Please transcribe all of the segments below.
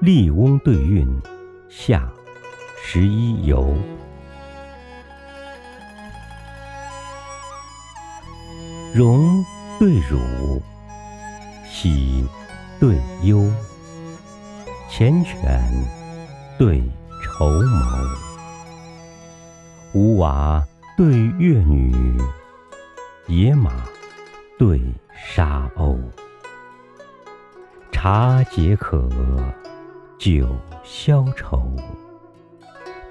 笠翁对韵下十一游。荣对辱，喜对忧，缱绻对绸缪，吴娃对越女，野马对沙鸥。茶解渴，酒消愁，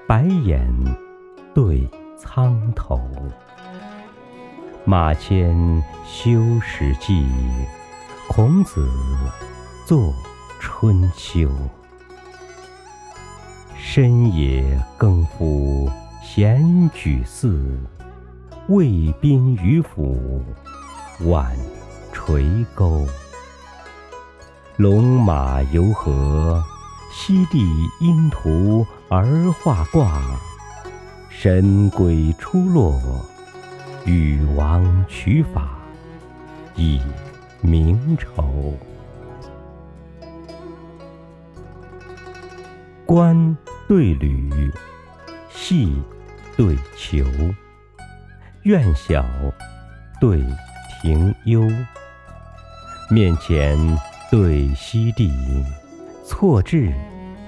白眼对苍头。马迁修《史记》，孔子作《春秋》。深夜更夫闲举寺，渭宾于府，晚垂钩。龙马游河，西帝因图而画卦。神鬼出落，禹王取法，以明仇。官对履，系对裘，苑小对庭幽，面前。对西帝，错置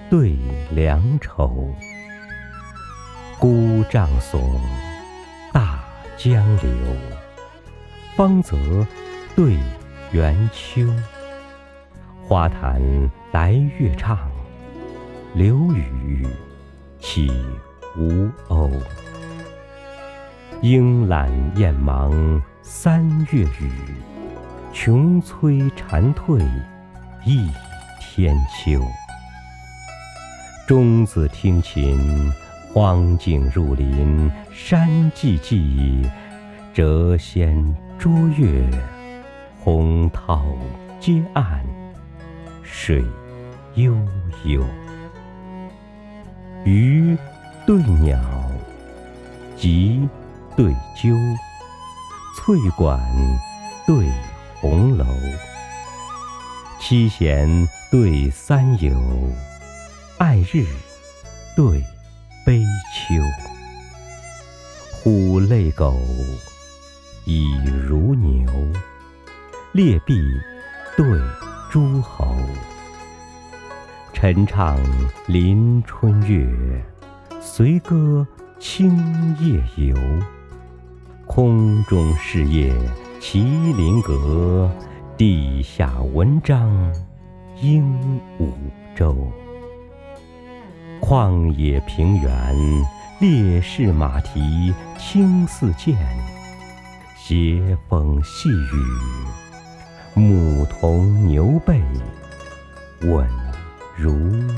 对良丑。孤帐耸，大江流。芳泽对圆丘。花坛来月唱，流雨起吴鸥。莺懒燕忙三月雨。穷催蝉蜕一天秋。钟子听琴，荒径入林，山寂寂，谪仙捉月，洪涛接岸，水悠悠。鱼对鸟，鸡对鸠，翠管对。红楼，七贤对三友，爱日对悲秋。虎类狗，以如牛。劣币对诸侯。晨唱临春月，随歌清夜游。空中事业。麒麟阁，地下文章鹦鹉洲。旷野平原，烈士马蹄青似箭；斜风细雨，牧童牛背稳如。